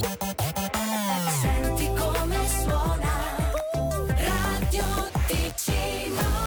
Bye.